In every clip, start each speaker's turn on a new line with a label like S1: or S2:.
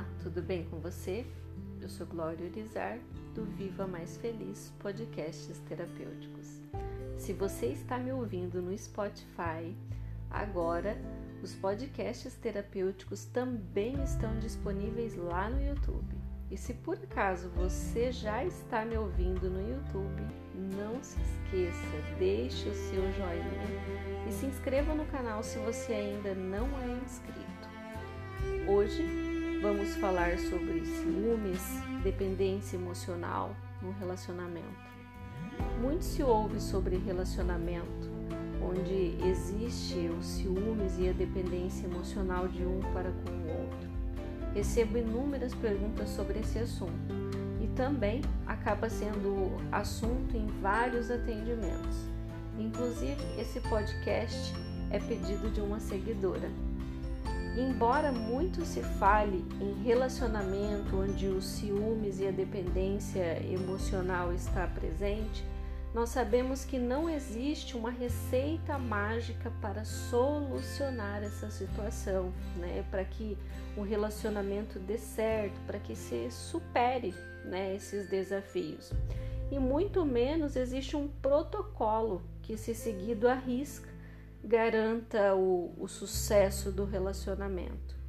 S1: Olá, tudo bem com você? Eu sou Glória Urizar, do Viva Mais Feliz Podcasts Terapêuticos. Se você está me ouvindo no Spotify, agora os podcasts terapêuticos também estão disponíveis lá no YouTube. E se por acaso você já está me ouvindo no YouTube, não se esqueça, deixe o seu joinha e se inscreva no canal se você ainda não é inscrito. Hoje vamos falar sobre ciúmes, dependência emocional no relacionamento. Muito se ouve sobre relacionamento, onde existe os ciúmes e a dependência emocional de um para com o outro. Recebo inúmeras perguntas sobre esse assunto e também acaba sendo assunto em vários atendimentos. Inclusive, esse podcast é pedido de uma seguidora. Embora muito se fale em relacionamento onde os ciúmes e a dependência emocional está presente, nós sabemos que não existe uma receita mágica para solucionar essa situação, né? Para que o relacionamento dê certo, para que se supere, né, esses desafios. E muito menos existe um protocolo que se seguido à risca garanta o, o sucesso do relacionamento.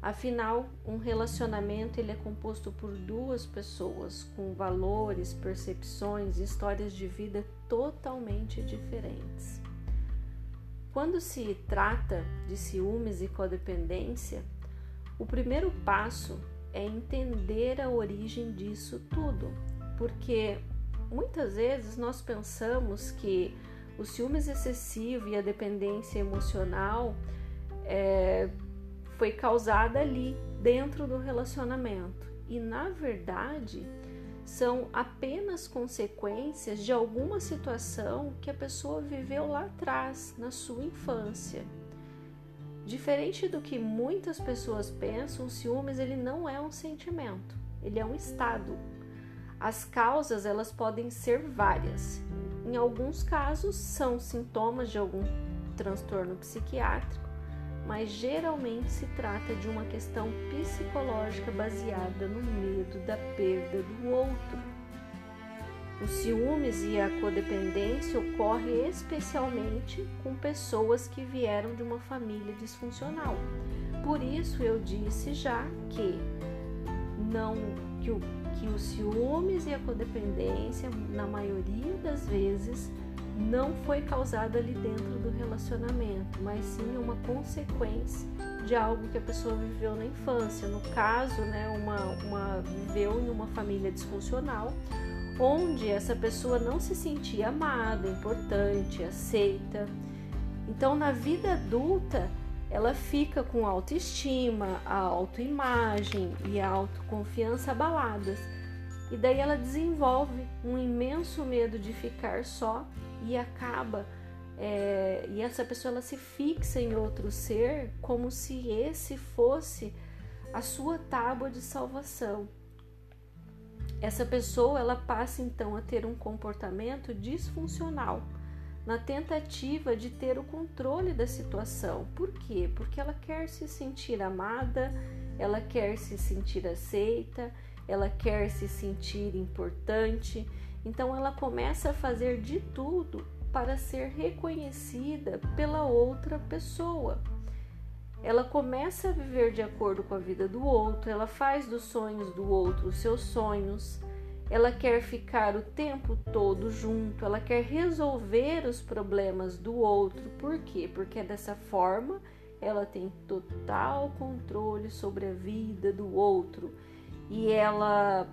S1: Afinal, um relacionamento ele é composto por duas pessoas com valores, percepções e histórias de vida totalmente diferentes. Quando se trata de ciúmes e codependência, o primeiro passo é entender a origem disso tudo, porque muitas vezes nós pensamos que o ciúmes excessivo e a dependência emocional é, foi causada ali, dentro do relacionamento. E na verdade, são apenas consequências de alguma situação que a pessoa viveu lá atrás, na sua infância. Diferente do que muitas pessoas pensam, o ciúmes ele não é um sentimento, ele é um estado. As causas elas podem ser várias. Em alguns casos, são sintomas de algum transtorno psiquiátrico, mas geralmente se trata de uma questão psicológica baseada no medo da perda do outro. Os ciúmes e a codependência ocorrem especialmente com pessoas que vieram de uma família disfuncional. Por isso eu disse já que não que o que os ciúmes e a codependência, na maioria das vezes, não foi causada ali dentro do relacionamento, mas sim uma consequência de algo que a pessoa viveu na infância. No caso, né, uma, uma viveu em uma família disfuncional, onde essa pessoa não se sentia amada, importante, aceita. Então, na vida adulta, ela fica com autoestima, a autoimagem e a autoconfiança abaladas. E daí ela desenvolve um imenso medo de ficar só e acaba é, e essa pessoa ela se fixa em outro ser como se esse fosse a sua tábua de salvação. Essa pessoa ela passa então a ter um comportamento disfuncional na tentativa de ter o controle da situação. Por quê? Porque ela quer se sentir amada, ela quer se sentir aceita, ela quer se sentir importante, então ela começa a fazer de tudo para ser reconhecida pela outra pessoa. Ela começa a viver de acordo com a vida do outro, ela faz dos sonhos do outro os seus sonhos, ela quer ficar o tempo todo junto, ela quer resolver os problemas do outro. Por quê? Porque dessa forma ela tem total controle sobre a vida do outro e ela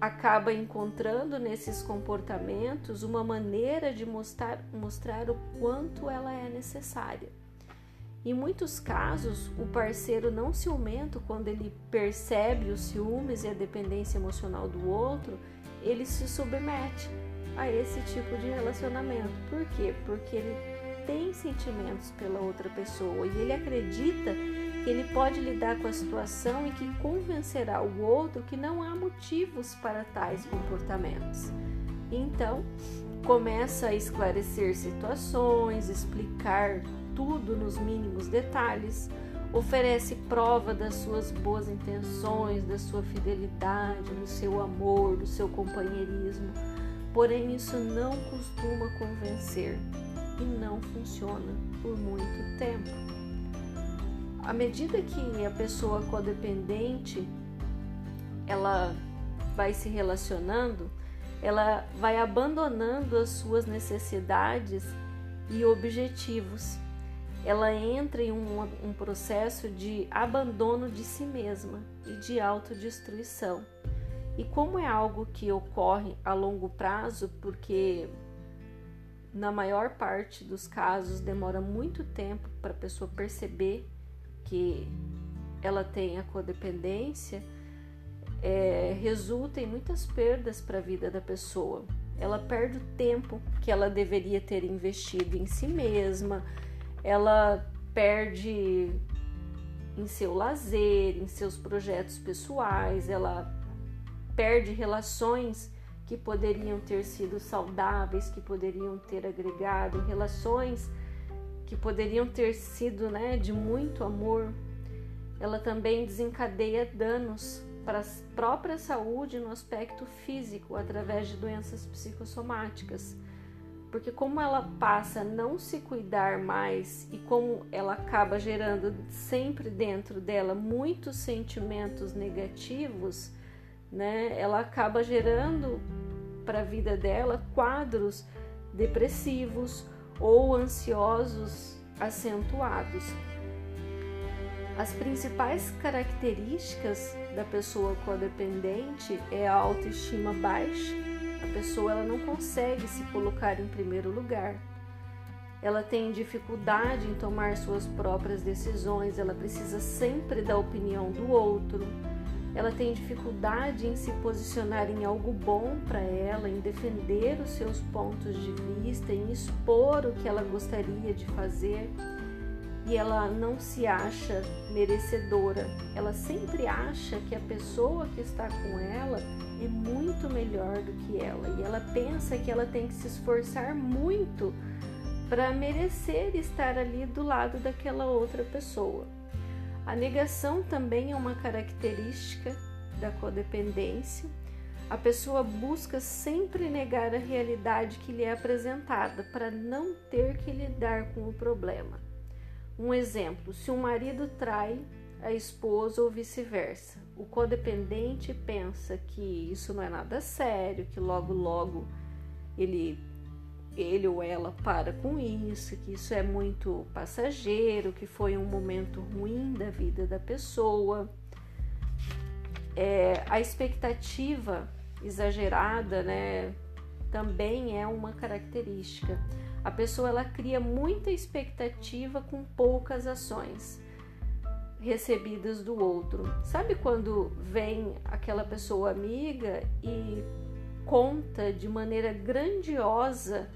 S1: acaba encontrando nesses comportamentos uma maneira de mostrar, mostrar o quanto ela é necessária. Em muitos casos, o parceiro não ciumento, quando ele percebe os ciúmes e a dependência emocional do outro, ele se submete a esse tipo de relacionamento. Por quê? Porque ele tem sentimentos pela outra pessoa e ele acredita que ele pode lidar com a situação e que convencerá o outro que não há motivos para tais comportamentos. Então, começa a esclarecer situações, explicar tudo nos mínimos detalhes, oferece prova das suas boas intenções, da sua fidelidade, do seu amor, do seu companheirismo. Porém, isso não costuma convencer e não funciona por muito tempo. À medida que a pessoa codependente ela vai se relacionando, ela vai abandonando as suas necessidades e objetivos. Ela entra em um, um processo de abandono de si mesma e de autodestruição. E como é algo que ocorre a longo prazo, porque na maior parte dos casos demora muito tempo para a pessoa perceber que ela tem a codependência, é, resulta em muitas perdas para a vida da pessoa. Ela perde o tempo que ela deveria ter investido em si mesma, ela perde em seu lazer, em seus projetos pessoais, ela perde relações que poderiam ter sido saudáveis, que poderiam ter agregado, relações que poderiam ter sido né, de muito amor. Ela também desencadeia danos para a própria saúde no aspecto físico através de doenças psicossomáticas. Porque como ela passa a não se cuidar mais e como ela acaba gerando sempre dentro dela muitos sentimentos negativos, né? Ela acaba gerando para a vida dela quadros depressivos ou ansiosos acentuados. As principais características da pessoa codependente é a autoestima baixa. A pessoa ela não consegue se colocar em primeiro lugar. Ela tem dificuldade em tomar suas próprias decisões, ela precisa sempre da opinião do outro. Ela tem dificuldade em se posicionar em algo bom para ela, em defender os seus pontos de vista, em expor o que ela gostaria de fazer e ela não se acha merecedora. Ela sempre acha que a pessoa que está com ela é muito melhor do que ela e ela pensa que ela tem que se esforçar muito para merecer estar ali do lado daquela outra pessoa. A negação também é uma característica da codependência. A pessoa busca sempre negar a realidade que lhe é apresentada para não ter que lidar com o problema. Um exemplo: se um marido trai a esposa ou vice-versa, o codependente pensa que isso não é nada sério, que logo logo ele ele ou ela para com isso, que isso é muito passageiro, que foi um momento ruim da vida da pessoa. É, a expectativa exagerada, né, também é uma característica. A pessoa ela cria muita expectativa com poucas ações recebidas do outro. Sabe quando vem aquela pessoa amiga e conta de maneira grandiosa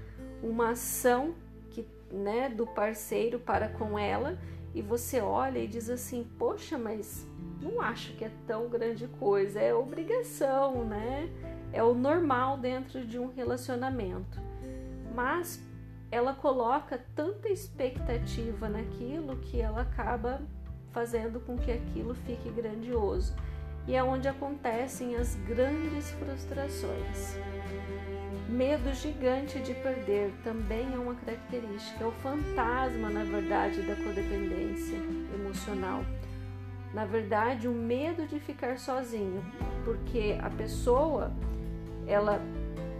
S1: uma ação que, né, do parceiro para com ela e você olha e diz assim: "Poxa, mas não acho que é tão grande coisa, é obrigação, né? É o normal dentro de um relacionamento". Mas ela coloca tanta expectativa naquilo que ela acaba fazendo com que aquilo fique grandioso. E é onde acontecem as grandes frustrações. Medo gigante de perder também é uma característica, é o fantasma, na verdade, da codependência emocional. Na verdade, o medo de ficar sozinho, porque a pessoa ela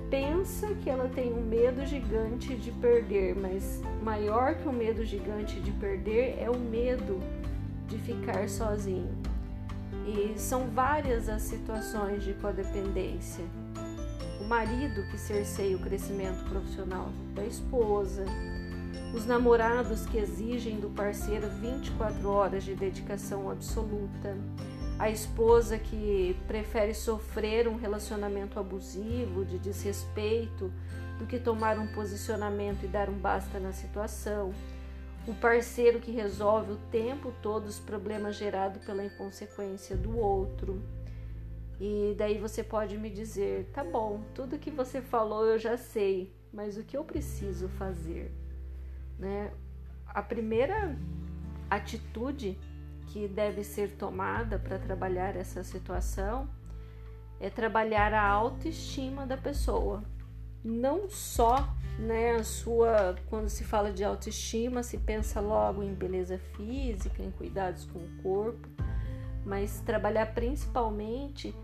S1: pensa que ela tem um medo gigante de perder, mas maior que o medo gigante de perder é o medo de ficar sozinho. E são várias as situações de codependência. O marido que cerceia o crescimento profissional da esposa, os namorados que exigem do parceiro 24 horas de dedicação absoluta, a esposa que prefere sofrer um relacionamento abusivo, de desrespeito, do que tomar um posicionamento e dar um basta na situação, o parceiro que resolve o tempo todo os problemas gerados pela inconsequência do outro. E daí você pode me dizer: tá bom, tudo que você falou eu já sei, mas o que eu preciso fazer? Né? A primeira atitude que deve ser tomada para trabalhar essa situação é trabalhar a autoestima da pessoa. Não só né, a sua, quando se fala de autoestima, se pensa logo em beleza física, em cuidados com o corpo, mas trabalhar principalmente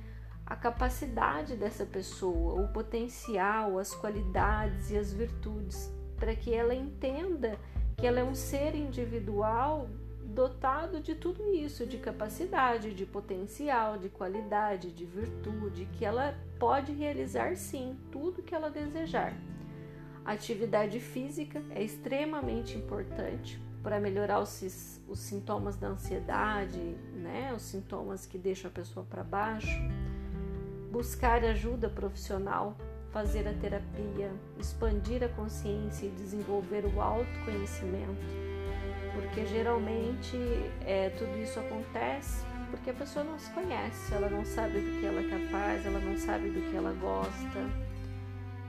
S1: a capacidade dessa pessoa, o potencial, as qualidades e as virtudes, para que ela entenda que ela é um ser individual dotado de tudo isso, de capacidade, de potencial, de qualidade, de virtude, que ela pode realizar sim tudo que ela desejar. Atividade física é extremamente importante para melhorar os, os sintomas da ansiedade, né? os sintomas que deixam a pessoa para baixo. Buscar ajuda profissional, fazer a terapia, expandir a consciência e desenvolver o autoconhecimento porque geralmente é, tudo isso acontece porque a pessoa não se conhece, ela não sabe do que ela é capaz, ela não sabe do que ela gosta.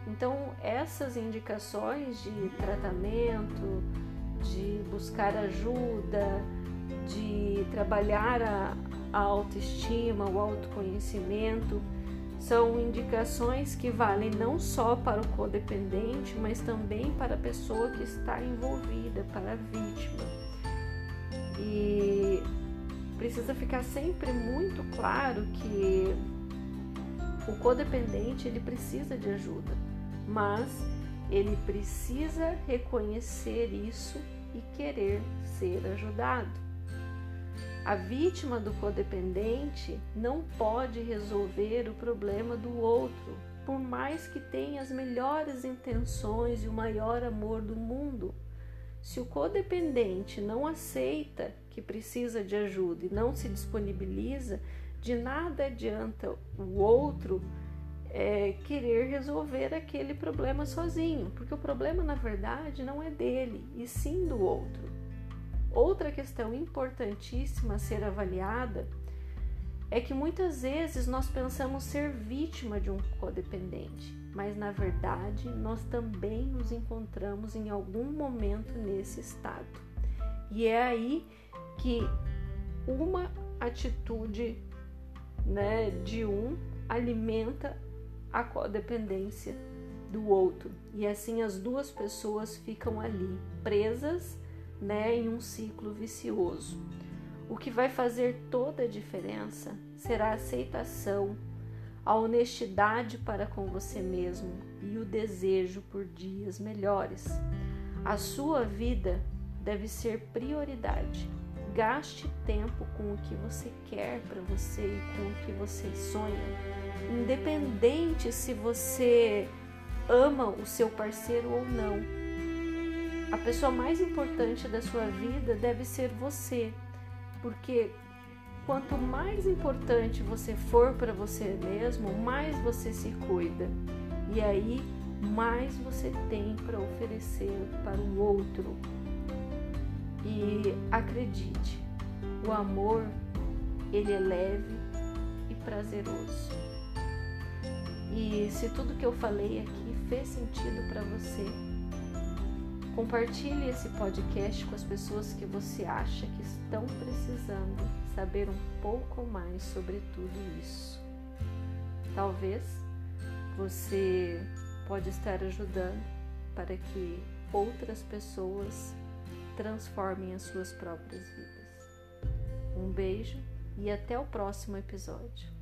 S1: Então, essas indicações de tratamento, de buscar ajuda, de trabalhar a, a autoestima, o autoconhecimento, são indicações que valem não só para o codependente, mas também para a pessoa que está envolvida, para a vítima. Precisa ficar sempre muito claro que o codependente ele precisa de ajuda, mas ele precisa reconhecer isso e querer ser ajudado. A vítima do codependente não pode resolver o problema do outro, por mais que tenha as melhores intenções e o maior amor do mundo. Se o codependente não aceita que precisa de ajuda e não se disponibiliza, de nada adianta o outro é, querer resolver aquele problema sozinho, porque o problema na verdade não é dele, e sim do outro. Outra questão importantíssima a ser avaliada é que muitas vezes nós pensamos ser vítima de um codependente, mas na verdade nós também nos encontramos em algum momento nesse estado. E é aí que uma atitude né, de um alimenta a codependência do outro. E assim as duas pessoas ficam ali presas né, em um ciclo vicioso. O que vai fazer toda a diferença será a aceitação, a honestidade para com você mesmo e o desejo por dias melhores. A sua vida deve ser prioridade. Gaste tempo com o que você quer para você e com o que você sonha. Independente se você ama o seu parceiro ou não a pessoa mais importante da sua vida deve ser você, porque quanto mais importante você for para você mesmo, mais você se cuida. E aí, mais você tem para oferecer para o outro. E acredite, o amor ele é leve e prazeroso. E se tudo que eu falei aqui fez sentido para você, Compartilhe esse podcast com as pessoas que você acha que estão precisando saber um pouco mais sobre tudo isso. Talvez você pode estar ajudando para que outras pessoas transformem as suas próprias vidas. Um beijo e até o próximo episódio.